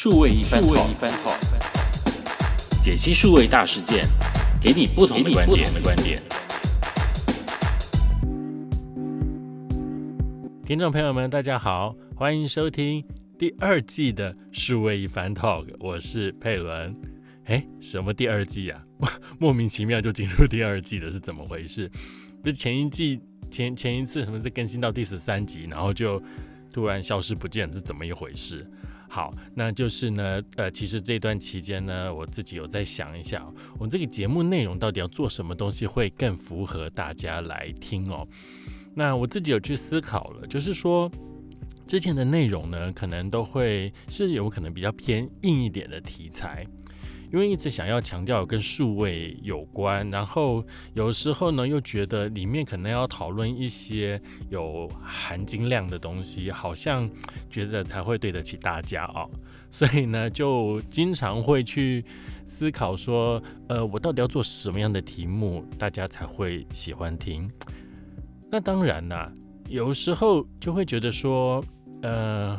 数位一番 talk，解析数位大事件，给你不同的观点。的观点。听众朋友们，大家好，欢迎收听第二季的数位一番 talk，我是佩伦。哎，什么第二季啊？莫名其妙就进入第二季了，是怎么回事？不是前一季前前一次什么是更新到第十三集，然后就突然消失不见，是怎么一回事？好，那就是呢，呃，其实这段期间呢，我自己有在想一下，我们这个节目内容到底要做什么东西会更符合大家来听哦。那我自己有去思考了，就是说之前的内容呢，可能都会是有可能比较偏硬一点的题材。因为一直想要强调跟数位有关，然后有时候呢又觉得里面可能要讨论一些有含金量的东西，好像觉得才会对得起大家哦，所以呢就经常会去思考说，呃，我到底要做什么样的题目，大家才会喜欢听？那当然啦，有时候就会觉得说，呃。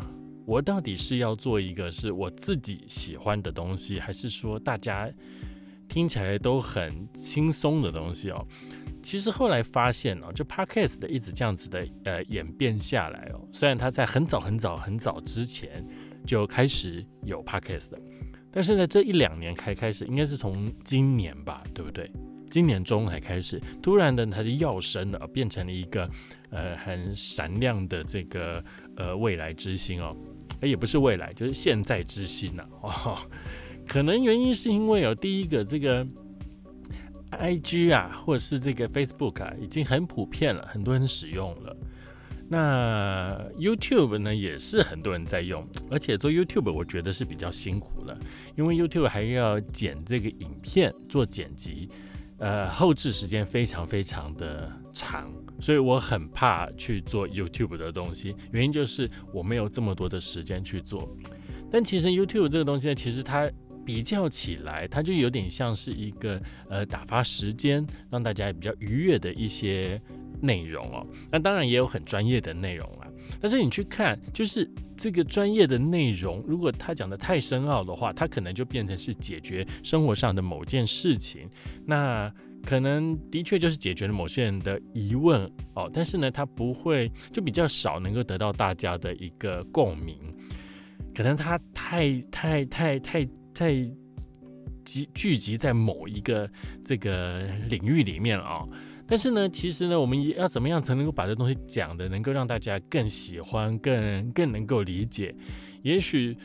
我到底是要做一个是我自己喜欢的东西，还是说大家听起来都很轻松的东西哦？其实后来发现哦，就 podcast 的一直这样子的呃演变下来哦，虽然它在很早很早很早之前就开始有 podcast 的，但是在这一两年开开始，应该是从今年吧，对不对？今年中才开始，突然的它的药声呢变成了一个呃很闪亮的这个呃未来之星哦。哎，也不是未来，就是现在之星呐。哦，可能原因是因为有第一个这个 I G 啊，或者是这个 Facebook 啊，已经很普遍了，很多人使用了。那 YouTube 呢，也是很多人在用，而且做 YouTube 我觉得是比较辛苦了，因为 YouTube 还要剪这个影片，做剪辑。呃，后置时间非常非常的长，所以我很怕去做 YouTube 的东西，原因就是我没有这么多的时间去做。但其实 YouTube 这个东西呢，其实它比较起来，它就有点像是一个呃打发时间，让大家比较愉悦的一些内容哦。那当然也有很专业的内容啦。但是你去看，就是这个专业的内容，如果他讲的太深奥的话，它可能就变成是解决生活上的某件事情，那可能的确就是解决了某些人的疑问哦。但是呢，它不会就比较少能够得到大家的一个共鸣，可能它太太太太太集聚集在某一个这个领域里面了啊。但是呢，其实呢，我们要怎么样才能够把这东西讲的能够让大家更喜欢、更更能够理解？也许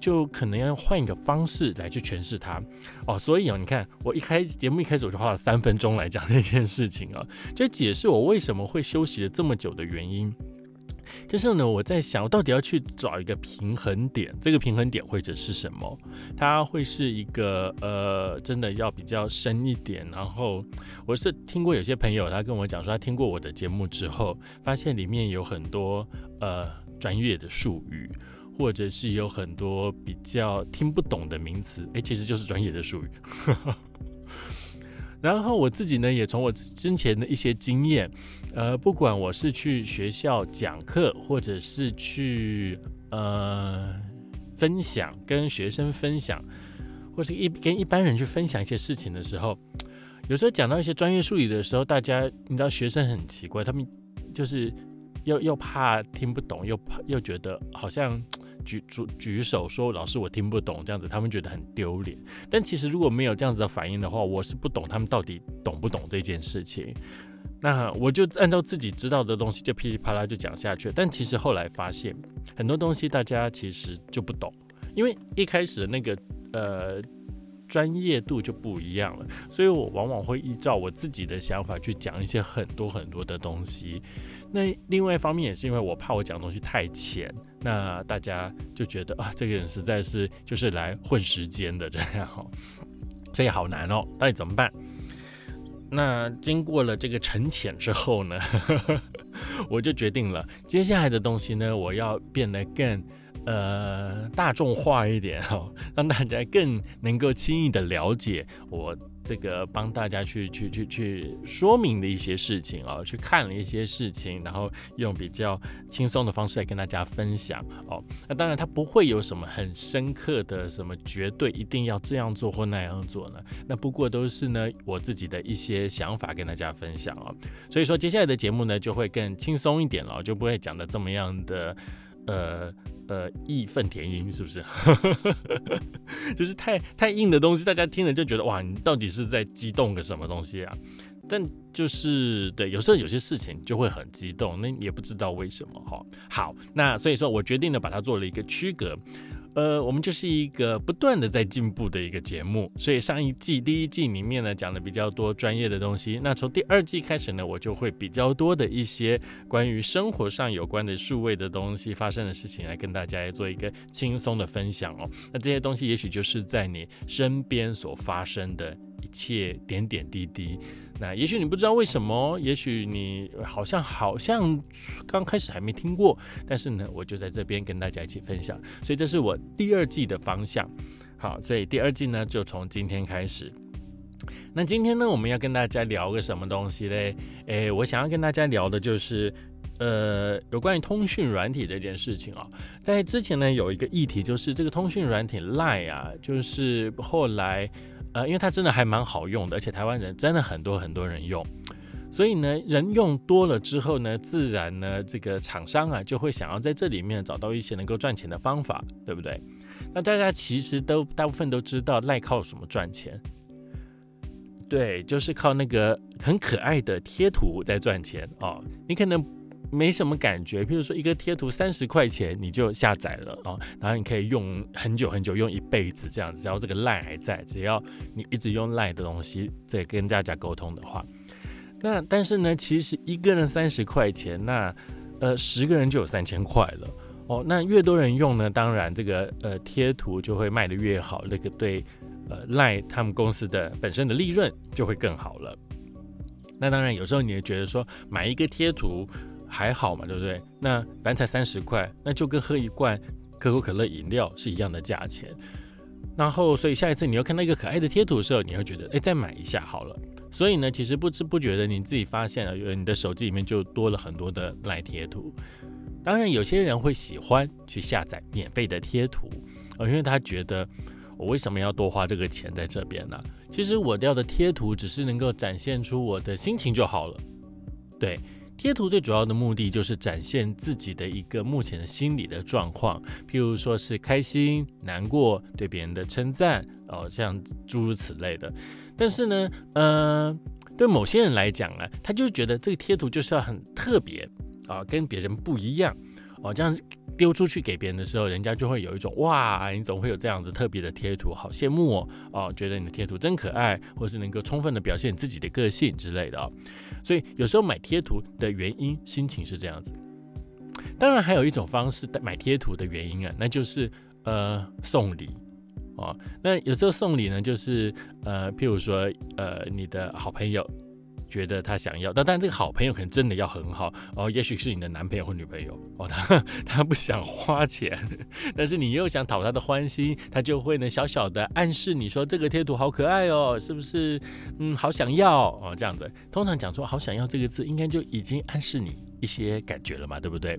就可能要换一个方式来去诠释它哦。所以啊，你看，我一开节目一开始我就花了三分钟来讲这件事情啊，就解释我为什么会休息了这么久的原因。就是呢，我在想，我到底要去找一个平衡点，这个平衡点会者是什么？它会是一个呃，真的要比较深一点。然后我是听过有些朋友，他跟我讲说，他听过我的节目之后，发现里面有很多呃专业的术语，或者是有很多比较听不懂的名词，诶，其实就是专业的术语。然后我自己呢，也从我之前的一些经验，呃，不管我是去学校讲课，或者是去呃分享，跟学生分享，或是一跟一般人去分享一些事情的时候，有时候讲到一些专业术语的时候，大家你知道学生很奇怪，他们就是又又怕听不懂，又怕又觉得好像。举举举手说老师我听不懂这样子，他们觉得很丢脸。但其实如果没有这样子的反应的话，我是不懂他们到底懂不懂这件事情。那我就按照自己知道的东西就噼里啪啦就讲下去。但其实后来发现很多东西大家其实就不懂，因为一开始那个呃专业度就不一样了，所以我往往会依照我自己的想法去讲一些很多很多的东西。那另外一方面也是因为我怕我讲东西太浅，那大家就觉得啊，这个人实在是就是来混时间的这样，所以好难哦，到底怎么办？那经过了这个沉潜之后呢，我就决定了接下来的东西呢，我要变得更呃大众化一点哈，让大家更能够轻易的了解我。这个帮大家去去去去说明的一些事情哦，去看了一些事情，然后用比较轻松的方式来跟大家分享哦。那当然，它不会有什么很深刻的什么绝对一定要这样做或那样做呢？那不过都是呢我自己的一些想法跟大家分享哦。所以说，接下来的节目呢就会更轻松一点了，就不会讲的这么样的呃。呃，义愤填膺是不是？就是太太硬的东西，大家听了就觉得哇，你到底是在激动个什么东西啊？但就是对，有时候有些事情就会很激动，那也不知道为什么哈。好，那所以说我决定呢，把它做了一个区隔。呃，我们就是一个不断的在进步的一个节目，所以上一季第一季里面呢讲的比较多专业的东西，那从第二季开始呢，我就会比较多的一些关于生活上有关的数位的东西发生的事情来跟大家来做一个轻松的分享哦。那这些东西也许就是在你身边所发生的一切点点滴滴。那也许你不知道为什么，也许你好像好像刚开始还没听过，但是呢，我就在这边跟大家一起分享，所以这是我第二季的方向。好，所以第二季呢就从今天开始。那今天呢，我们要跟大家聊个什么东西嘞？诶，我想要跟大家聊的就是呃，有关于通讯软体这件事情啊。在之前呢，有一个议题就是这个通讯软体 Line 啊，就是后来。呃，因为它真的还蛮好用的，而且台湾人真的很多很多人用，所以呢，人用多了之后呢，自然呢，这个厂商啊就会想要在这里面找到一些能够赚钱的方法，对不对？那大家其实都大部分都知道赖靠什么赚钱？对，就是靠那个很可爱的贴图在赚钱哦。你可能。没什么感觉，譬如说一个贴图三十块钱你就下载了啊，然后你可以用很久很久，用一辈子这样子。只要这个赖还在，只要你一直用赖的东西在跟大家沟通的话，那但是呢，其实一个人三十块钱，那呃十个人就有三千块了哦。那越多人用呢，当然这个呃贴图就会卖得越好，那个对呃赖他们公司的本身的利润就会更好了。那当然有时候你也觉得说买一个贴图。还好嘛，对不对？那反正才三十块，那就跟喝一罐可口可乐饮料是一样的价钱。然后，所以下一次你又看到一个可爱的贴图的时候，你会觉得，哎，再买一下好了。所以呢，其实不知不觉的，你自己发现了，你的手机里面就多了很多的赖贴图。当然，有些人会喜欢去下载免费的贴图，呃，因为他觉得我为什么要多花这个钱在这边呢？其实我要的贴图只是能够展现出我的心情就好了，对。贴图最主要的目的就是展现自己的一个目前的心理的状况，譬如说是开心、难过、对别人的称赞，哦，像诸如此类的。但是呢，呃，对某些人来讲呢，他就觉得这个贴图就是要很特别啊，跟别人不一样哦，这样丢出去给别人的时候，人家就会有一种哇，你总会有这样子特别的贴图，好羡慕哦，哦，觉得你的贴图真可爱，或是能够充分的表现自己的个性之类的哦。所以有时候买贴图的原因，心情是这样子。当然还有一种方式买贴图的原因啊，那就是呃送礼哦。那有时候送礼呢，就是呃譬如说呃你的好朋友。觉得他想要，但但这个好朋友可能真的要很好哦，也许是你的男朋友或女朋友哦，他 他不想花钱，但是你又想讨他的欢心，他就会呢小小的暗示你说这个贴图好可爱哦，是不是？嗯，好想要哦，这样子，通常讲出好想要这个字，应该就已经暗示你一些感觉了嘛，对不对？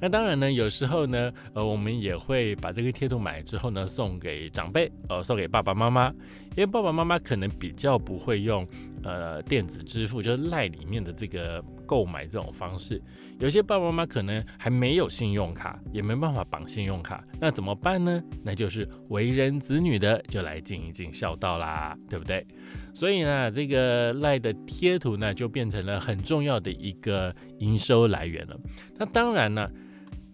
那当然呢，有时候呢，呃，我们也会把这个贴图买之后呢，送给长辈，呃，送给爸爸妈妈，因为爸爸妈妈可能比较不会用，呃，电子支付，就是赖里面的这个购买这种方式。有些爸爸妈妈可能还没有信用卡，也没办法绑信用卡，那怎么办呢？那就是为人子女的就来尽一尽孝道啦，对不对？所以呢，这个赖的贴图呢，就变成了很重要的一个营收来源了。那当然呢。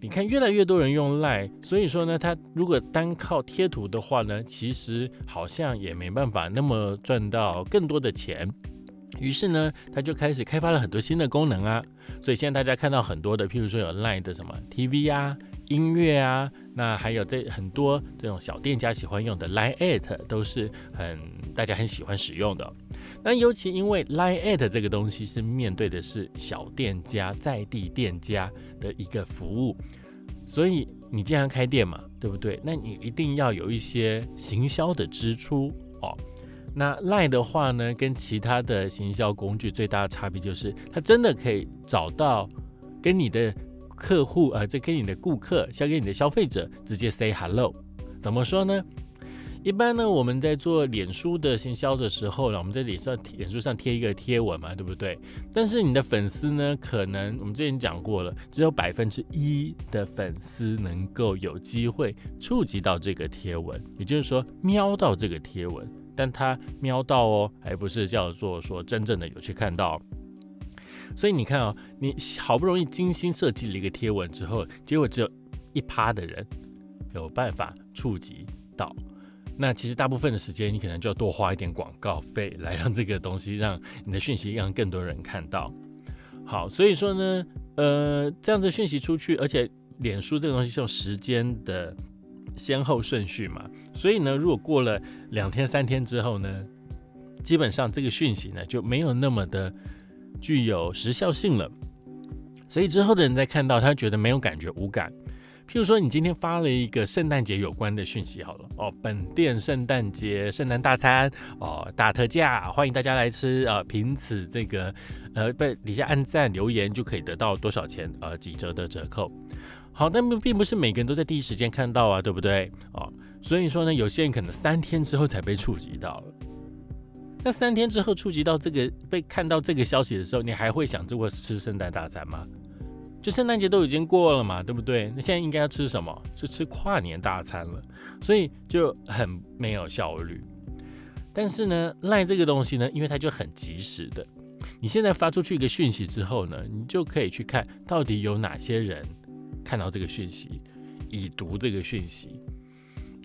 你看，越来越多人用 LINE，，所以说呢，他如果单靠贴图的话呢，其实好像也没办法那么赚到更多的钱。于是呢，他就开始开发了很多新的功能啊。所以现在大家看到很多的，譬如说有 LINE 的什么 TV 啊、音乐啊，那还有这很多这种小店家喜欢用的 Line at 都是很大家很喜欢使用的。那尤其因为 Line at 这个东西是面对的是小店家在地店家的一个服务。所以你既然开店嘛，对不对？那你一定要有一些行销的支出哦。那 Line 的话呢，跟其他的行销工具最大的差别就是，它真的可以找到跟你的客户，呃，这跟你的顾客，像跟你的消费者直接 say hello。怎么说呢？一般呢，我们在做脸书的行销的时候呢，我们在脸上脸书上贴一个贴文嘛，对不对？但是你的粉丝呢，可能我们之前讲过了，只有百分之一的粉丝能够有机会触及到这个贴文，也就是说瞄到这个贴文，但他瞄到哦，还不是叫做说真正的有去看到。所以你看哦，你好不容易精心设计了一个贴文之后，结果只有一趴的人有办法触及到。那其实大部分的时间，你可能就要多花一点广告费，来让这个东西让你的讯息让更多人看到。好，所以说呢，呃，这样子讯息出去，而且脸书这个东西是有时间的先后顺序嘛，所以呢，如果过了两天三天之后呢，基本上这个讯息呢就没有那么的具有时效性了，所以之后的人在看到，他觉得没有感觉，无感。譬如说，你今天发了一个圣诞节有关的讯息，好了哦，本店圣诞节圣诞大餐哦，大特价，欢迎大家来吃啊！凭此这个呃，被底下按赞留言就可以得到多少钱呃几折的折扣。好，但并不是每个人都在第一时间看到啊，对不对？哦，所以说呢，有些人可能三天之后才被触及到了。那三天之后触及到这个被看到这个消息的时候，你还会想这会吃圣诞大餐吗？就圣诞节都已经过了嘛，对不对？那现在应该要吃什么？是吃跨年大餐了，所以就很没有效率。但是呢，赖这个东西呢，因为它就很及时的，你现在发出去一个讯息之后呢，你就可以去看到底有哪些人看到这个讯息，已读这个讯息。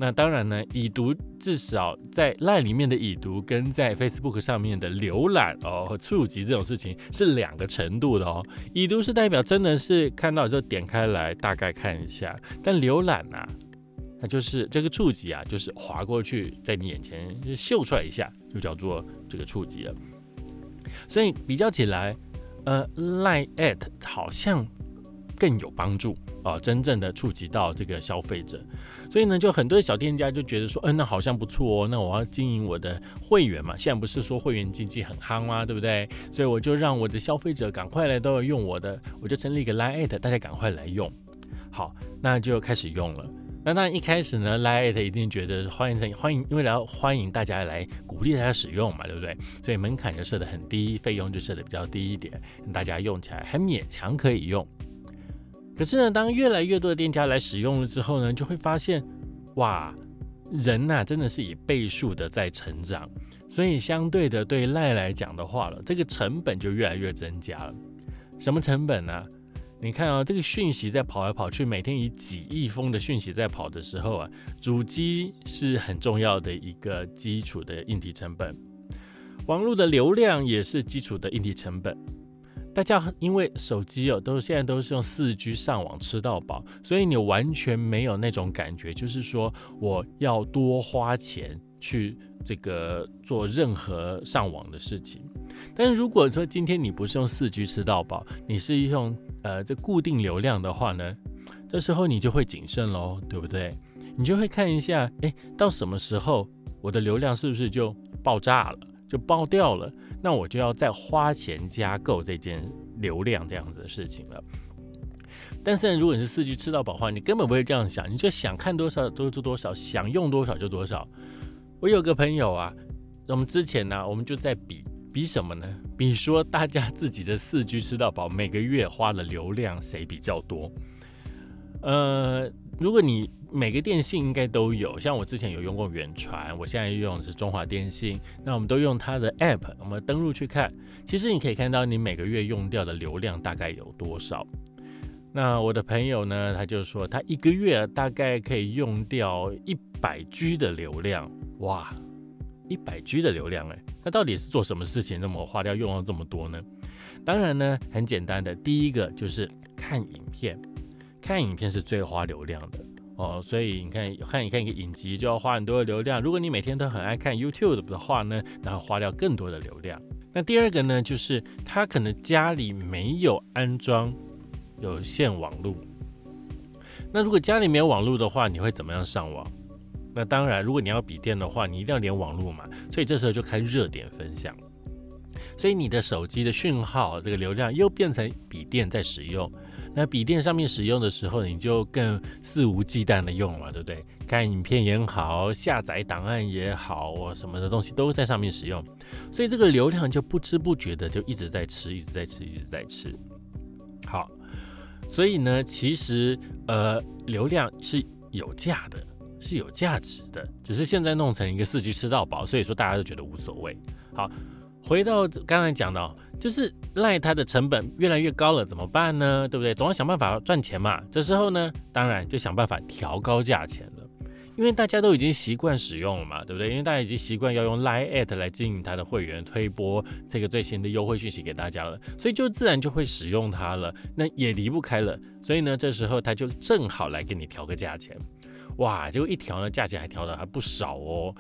那当然呢，已读至少在 LINE 里面的已读，跟在 Facebook 上面的浏览哦和触及这种事情是两个程度的哦。已读是代表真的是看到之后点开来大概看一下，但浏览呐，它就是这个触及啊，就是划过去在你眼前就秀出来一下，就叫做这个触及了。所以比较起来，呃，LINE at 好像更有帮助。啊，真正的触及到这个消费者，所以呢，就很多小店家就觉得说，嗯，那好像不错哦，那我要经营我的会员嘛，现在不是说会员经济很夯吗？对不对？所以我就让我的消费者赶快来都要用我的，我就成立一个 Line，大家赶快来用。好，那就开始用了。那那一开始呢，Line 一定觉得欢迎欢迎，因为要欢迎大家来鼓励大家使用嘛，对不对？所以门槛就设的很低，费用就设的比较低一点，大家用起来还勉强可以用。可是呢，当越来越多的店家来使用了之后呢，就会发现，哇，人呐真的是以倍数的在成长，所以相对的对赖来讲的话了，这个成本就越来越增加了。什么成本呢？你看啊，这个讯息在跑来跑去，每天以几亿封的讯息在跑的时候啊，主机是很重要的一个基础的硬体成本，网络的流量也是基础的硬体成本。大家因为手机哦，都现在都是用四 G 上网吃到饱，所以你完全没有那种感觉，就是说我要多花钱去这个做任何上网的事情。但是如果说今天你不是用四 G 吃到饱，你是用呃这固定流量的话呢，这时候你就会谨慎喽，对不对？你就会看一下，哎，到什么时候我的流量是不是就爆炸了，就爆掉了？那我就要再花钱加购这件流量这样子的事情了。但是如果你是四 G 吃到饱的话，你根本不会这样想，你就想看多少都做多少，想用多少就多少。我有个朋友啊，我们之前呢，我们就在比比什么呢？比说大家自己的四 G 吃到饱每个月花的流量谁比较多？呃，如果你每个电信应该都有，像我之前有用过远传，我现在用的是中华电信。那我们都用它的 App，我们登录去看，其实你可以看到你每个月用掉的流量大概有多少。那我的朋友呢，他就说他一个月大概可以用掉一百 G 的流量，哇，一百 G 的流量哎，那到底是做什么事情那么花掉用了这么多呢？当然呢，很简单的，第一个就是看影片，看影片是最花流量的。哦，所以你看，看你看一个影集就要花很多的流量。如果你每天都很爱看 YouTube 的话呢，然后花掉更多的流量。那第二个呢，就是他可能家里没有安装有线网络，那如果家里没有网络的话，你会怎么样上网？那当然，如果你要笔电的话，你一定要连网络嘛。所以这时候就开热点分享，所以你的手机的讯号这个流量又变成笔电在使用。那笔电上面使用的时候，你就更肆无忌惮的用了，对不对？看影片也好，下载档案也好，什么的东西都在上面使用，所以这个流量就不知不觉的就一直在吃，一直在吃，一直在吃。好，所以呢，其实呃，流量是有价的，是有价值的，只是现在弄成一个四 G 吃到饱，所以说大家都觉得无所谓。好。回到刚才讲的，就是赖它的成本越来越高了，怎么办呢？对不对？总要想办法赚钱嘛。这时候呢，当然就想办法调高价钱了，因为大家都已经习惯使用了嘛，对不对？因为大家已经习惯要用 Line at 来经营它的会员，推播这个最新的优惠讯息给大家了，所以就自然就会使用它了。那也离不开了，所以呢，这时候他就正好来给你调个价钱，哇！结果一调呢，价钱还调的还不少哦。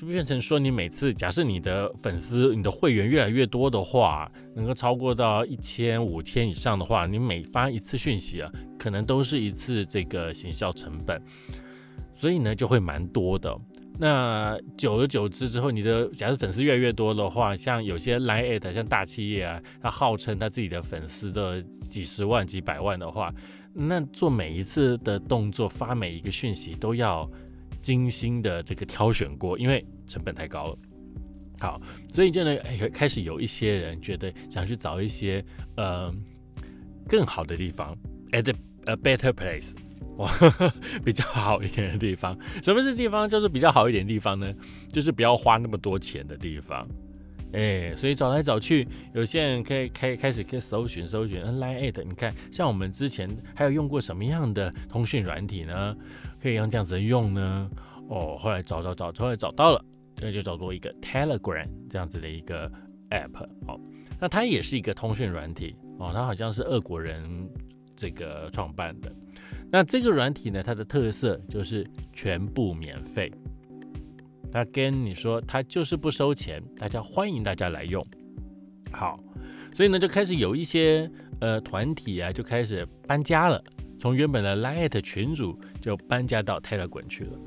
就变成说，你每次假设你的粉丝、你的会员越来越多的话，能够超过到一千、五千以上的话，你每发一次讯息啊，可能都是一次这个行销成本，所以呢就会蛮多的。那久而久之之后，你的假设粉丝越来越多的话，像有些 line at 像大企业啊，他号称他自己的粉丝的几十万、几百万的话，那做每一次的动作、发每一个讯息都要。精心的这个挑选过，因为成本太高了。好，所以就呢，开始有一些人觉得想去找一些呃更好的地方，at a better place，哇，比较好一点的地方。什么是地方？就是比较好一点的地方呢？就是不要花那么多钱的地方。哎，所以找来找去，有些人可以开开始可以搜寻搜寻 Line at，你看，像我们之前还有用过什么样的通讯软体呢？可以让这样子用呢？哦，后来找找找，后来找到了，那就找到一个 Telegram 这样子的一个 App。哦，那它也是一个通讯软体哦，它好像是俄国人这个创办的。那这个软体呢，它的特色就是全部免费。它跟你说，它就是不收钱，大家欢迎大家来用。好，所以呢，就开始有一些呃团体啊，就开始搬家了。从原本的 Line 群组就搬家到 Telegram 去了。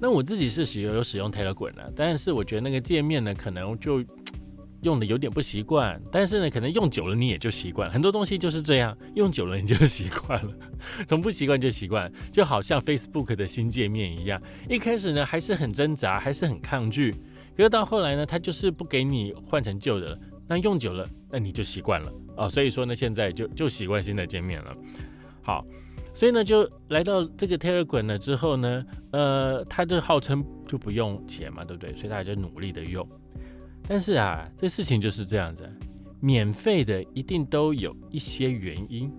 那我自己是使用有使用 Telegram 的，但是我觉得那个界面呢，可能就 用的有点不习惯。但是呢，可能用久了你也就习惯。很多东西就是这样，用久了你就习惯了。从不习惯就习惯，就好像 Facebook 的新界面一样。一开始呢还是很挣扎，还是很抗拒。可是到后来呢，它就是不给你换成旧的了。那用久了，那你就习惯了哦。所以说呢，现在就就习惯新的界面了。好，所以呢，就来到这个 Telegram 了之后呢，呃，它就号称就不用钱嘛，对不对？所以大家就努力的用。但是啊，这事情就是这样子，免费的一定都有一些原因。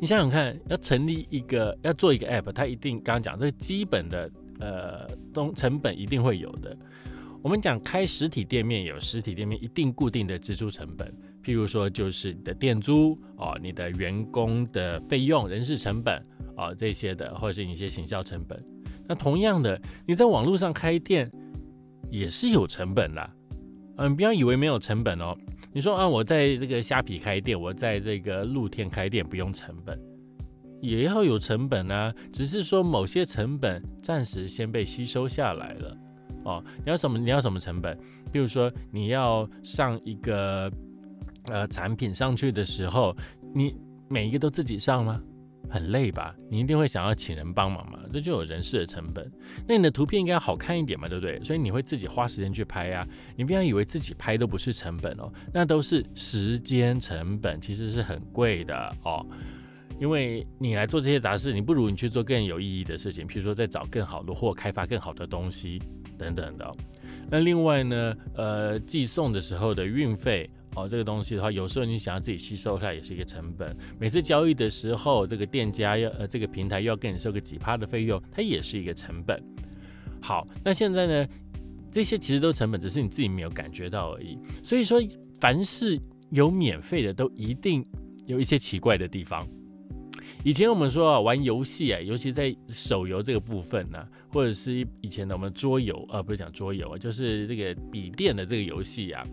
你想想看，要成立一个，要做一个 App，它一定刚刚讲这个基本的呃东成本一定会有的。我们讲开实体店面有实体店面一定固定的支出成本。譬如说，就是你的店租哦，你的员工的费用、人事成本啊这些的，或者是你一些行销成本。那同样的，你在网络上开店也是有成本的。嗯，不要以为没有成本哦。你说啊，我在这个虾皮开店，我在这个露天开店不用成本，也要有成本啊。只是说某些成本暂时先被吸收下来了。哦，你要什么？你要什么成本？比如说你要上一个。呃，产品上去的时候，你每一个都自己上吗？很累吧？你一定会想要请人帮忙嘛？这就有人事的成本。那你的图片应该好看一点嘛，对不对？所以你会自己花时间去拍呀。你不要以为自己拍都不是成本哦，那都是时间成本，其实是很贵的哦。因为你来做这些杂事，你不如你去做更有意义的事情，比如说在找更好的货，开发更好的东西等等的。那另外呢，呃，寄送的时候的运费。哦，这个东西的话，有时候你想要自己吸收它也是一个成本。每次交易的时候，这个店家要呃，这个平台又要跟你收个几趴的费用，它也是一个成本。好，那现在呢，这些其实都成本，只是你自己没有感觉到而已。所以说，凡是有免费的，都一定有一些奇怪的地方。以前我们说啊，玩游戏啊，尤其在手游这个部分呢，或者是以前的我们桌游啊，不是讲桌游啊，就是这个笔电的这个游戏啊。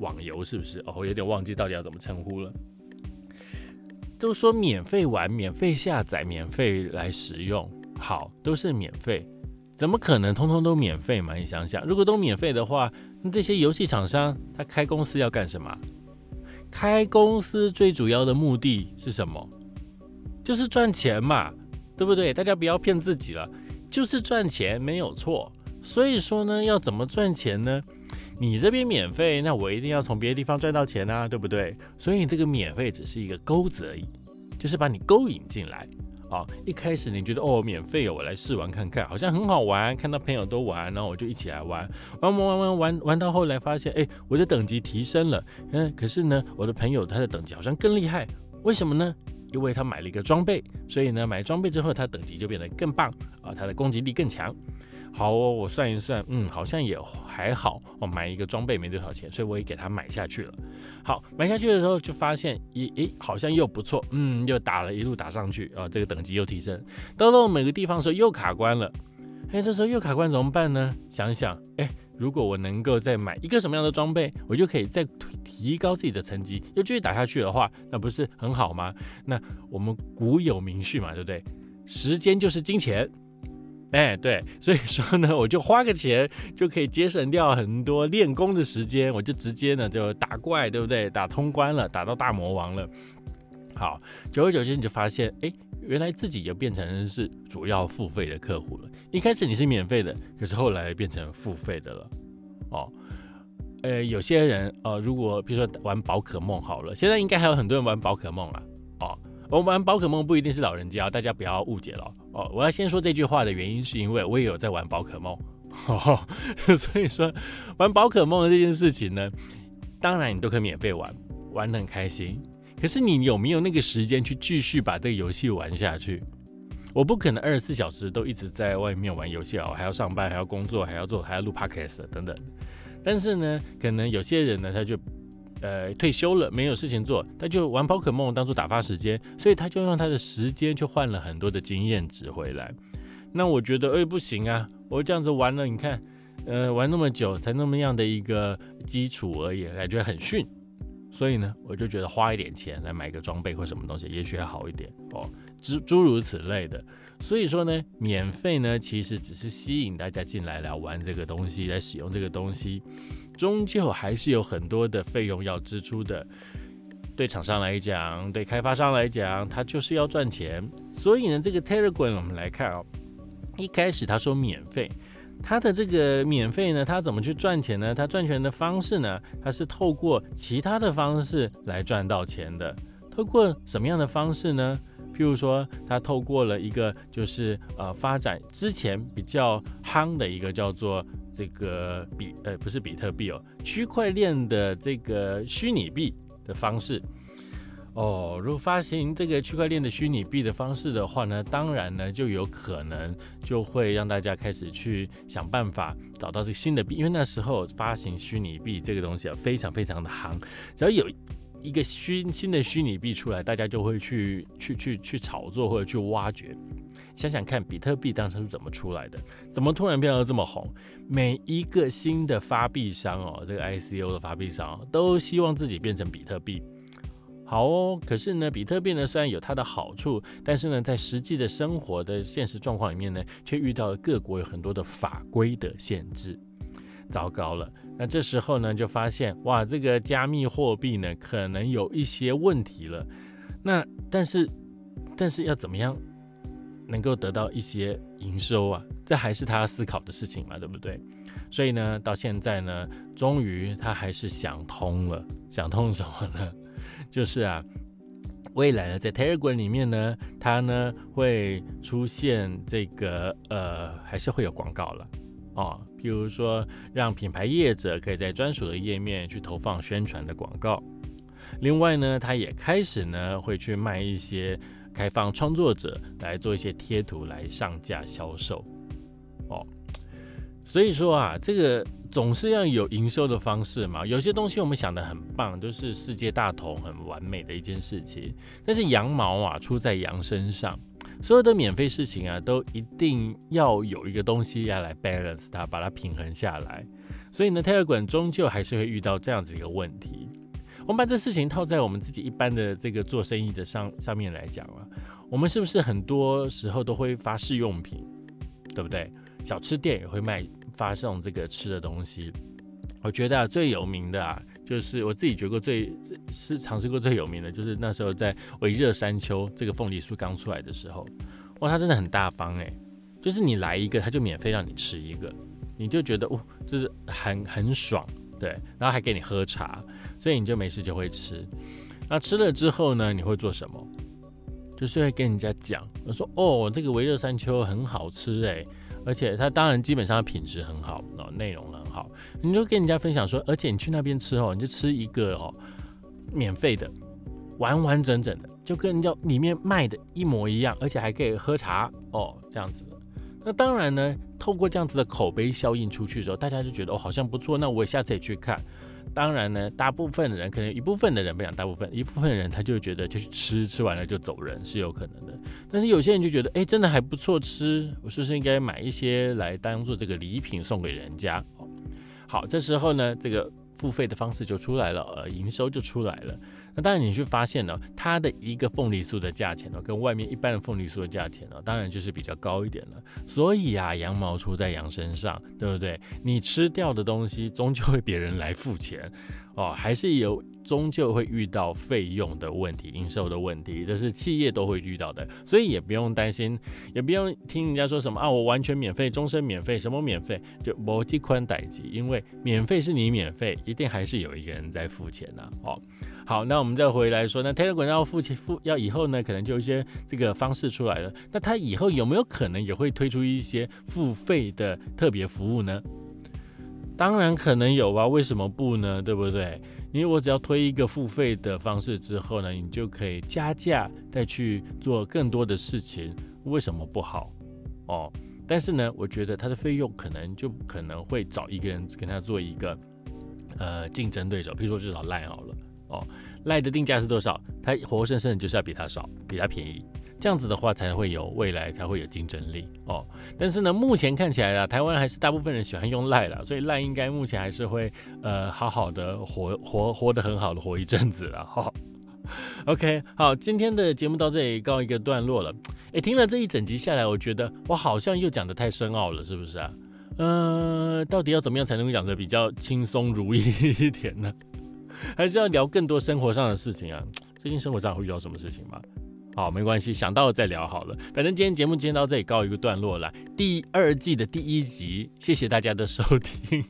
网游是不是？哦，我有点忘记到底要怎么称呼了。都说免费玩、免费下载、免费来使用，好，都是免费，怎么可能通通都免费嘛？你想想，如果都免费的话，那这些游戏厂商他开公司要干什么？开公司最主要的目的是什么？就是赚钱嘛，对不对？大家不要骗自己了，就是赚钱没有错。所以说呢，要怎么赚钱呢？你这边免费，那我一定要从别的地方赚到钱啊，对不对？所以这个免费只是一个钩子而已，就是把你勾引进来啊。一开始你觉得哦，免费哦，我来试玩看看，好像很好玩，看到朋友都玩，然后我就一起来玩，玩玩玩玩玩玩到后来发现，哎，我的等级提升了，嗯，可是呢，我的朋友他的等级好像更厉害，为什么呢？因为他买了一个装备，所以呢，买装备之后，他等级就变得更棒啊，他的攻击力更强。好哦，我算一算，嗯，好像也还好。我买一个装备没多少钱，所以我也给他买下去了。好，买下去的时候就发现，咦咦，好像又不错，嗯，又打了一路打上去啊，这个等级又提升。到了每个地方的时候又卡关了，哎，这时候又卡关怎么办呢？想想，哎，如果我能够再买一个什么样的装备，我就可以再提高自己的成绩，又继续打下去的话，那不是很好吗？那我们古有名序嘛，对不对？时间就是金钱。哎，对，所以说呢，我就花个钱就可以节省掉很多练功的时间，我就直接呢就打怪，对不对？打通关了，打到大魔王了。好，久而久之你就发现，哎，原来自己就变成是主要付费的客户了。一开始你是免费的，可是后来变成付费的了。哦，呃，有些人呃，如果比如说玩宝可梦好了，现在应该还有很多人玩宝可梦了。哦。我玩宝可梦不一定是老人家，大家不要误解了哦。我要先说这句话的原因，是因为我也有在玩宝可梦，所以说玩宝可梦的这件事情呢，当然你都可以免费玩，玩得很开心。可是你有没有那个时间去继续把这个游戏玩下去？我不可能二十四小时都一直在外面玩游戏啊，我还要上班，还要工作，还要做，还要录 podcast 等等。但是呢，可能有些人呢，他就。呃，退休了没有事情做，他就玩宝可梦当做打发时间，所以他就用他的时间去换了很多的经验值回来。那我觉得，哎，不行啊，我这样子玩了，你看，呃，玩那么久才那么样的一个基础而已，感觉很逊。所以呢，我就觉得花一点钱来买个装备或什么东西，也许还好一点哦，诸诸如此类的。所以说呢，免费呢，其实只是吸引大家进来来玩这个东西，来使用这个东西。终究还是有很多的费用要支出的，对厂商来讲，对开发商来讲，他就是要赚钱。所以呢，这个 Telegram 我们来看哦，一开始他说免费，他的这个免费呢，他怎么去赚钱呢？他赚钱的方式呢，他是透过其他的方式来赚到钱的。透过什么样的方式呢？譬如说，他透过了一个就是呃发展之前比较夯的一个叫做。这个比呃不是比特币哦，区块链的这个虚拟币的方式。哦，如果发行这个区块链的虚拟币的方式的话呢，当然呢就有可能就会让大家开始去想办法找到这个新的币，因为那时候发行虚拟币这个东西啊非常非常的行，只要有一个虚新的虚拟币出来，大家就会去去去去炒作或者去挖掘。想想看，比特币当时是怎么出来的？怎么突然变得这么红？每一个新的发币商哦，这个 ICO 的发币商都希望自己变成比特币。好哦，可是呢，比特币呢虽然有它的好处，但是呢，在实际的生活的现实状况里面呢，却遇到了各国有很多的法规的限制。糟糕了，那这时候呢，就发现哇，这个加密货币呢，可能有一些问题了。那但是，但是要怎么样？能够得到一些营收啊，这还是他思考的事情嘛，对不对？所以呢，到现在呢，终于他还是想通了。想通什么呢？就是啊，未来呢，在 Telegram 里面呢，它呢会出现这个呃，还是会有广告了哦。比如说，让品牌业者可以在专属的页面去投放宣传的广告。另外呢，他也开始呢会去卖一些。开放创作者来做一些贴图来上架销售，哦，所以说啊，这个总是要有营收的方式嘛。有些东西我们想的很棒，都是世界大同、很完美的一件事情。但是羊毛啊出在羊身上，所有的免费事情啊，都一定要有一个东西要来 balance 它，把它平衡下来。所以呢，泰尔馆终究还是会遇到这样子一个问题。我们把这事情套在我们自己一般的这个做生意的上上面来讲啊，我们是不是很多时候都会发试用品，对不对？小吃店也会卖发送这个吃的东西。我觉得啊，最有名的啊，就是我自己觉过最是尝试过最有名的，就是那时候在维热山丘这个凤梨酥刚出来的时候，哇，它真的很大方哎，就是你来一个，他就免费让你吃一个，你就觉得哦，就是很很爽，对，然后还给你喝茶。所以你就没事就会吃，那吃了之后呢？你会做什么？就是会跟人家讲，我说哦，这个维热山丘很好吃哎，而且它当然基本上品质很好哦，内容很好，你就跟人家分享说，而且你去那边吃哦，你就吃一个哦，免费的，完完整整的，就跟人家里面卖的一模一样，而且还可以喝茶哦，这样子。那当然呢，透过这样子的口碑效应出去的时候，大家就觉得哦，好像不错，那我下次也去看。当然呢，大部分的人可能一部分的人不讲大部分，一部分人他就觉得就去吃，吃完了就走人是有可能的。但是有些人就觉得，哎，真的还不错吃，我是不是应该买一些来当做这个礼品送给人家？好，这时候呢，这个付费的方式就出来了，呃，营收就出来了。那当然，你去发现呢，它的一个凤梨酥的价钱呢，跟外面一般的凤梨酥的价钱呢，当然就是比较高一点了。所以啊，羊毛出在羊身上，对不对？你吃掉的东西，终究会别人来付钱哦，还是有，终究会遇到费用的问题、营收的问题，这是企业都会遇到的。所以也不用担心，也不用听人家说什么啊，我完全免费，终身免费，什么免费，就摩机宽待机，因为免费是你免费，一定还是有一个人在付钱呐，哦。好，那我们再回来说，那 Telegram 要付钱付要以后呢，可能就有一些这个方式出来了。那它以后有没有可能也会推出一些付费的特别服务呢？当然可能有吧，为什么不呢？对不对？因为我只要推一个付费的方式之后呢，你就可以加价再去做更多的事情，为什么不好？哦，但是呢，我觉得它的费用可能就可能会找一个人跟他做一个呃竞争对手，比如说至少赖好了。哦，赖的定价是多少？它活生生的就是要比它少，比它便宜，这样子的话才会有未来，才会有竞争力哦。但是呢，目前看起来啊，台湾还是大部分人喜欢用赖了，所以赖应该目前还是会呃好好的活活活得很好的活一阵子了哈。OK，好，今天的节目到这里告一个段落了。诶，听了这一整集下来，我觉得我好像又讲的太深奥了，是不是啊？呃，到底要怎么样才能够讲的比较轻松如意一点呢？还是要聊更多生活上的事情啊？最近生活上会遇到什么事情吗？好，没关系，想到了再聊好了。反正今天节目今天到这里告一个段落了。第二季的第一集，谢谢大家的收听。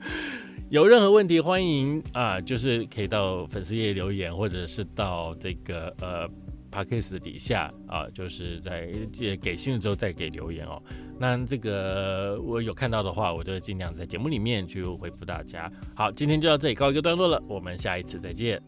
有任何问题，欢迎啊，就是可以到粉丝页留言，或者是到这个呃。P a c k a s e 底下啊，就是在借给信的之后再给留言哦。那这个我有看到的话，我就尽量在节目里面去回复大家。好，今天就到这里告一个段落了，我们下一次再见。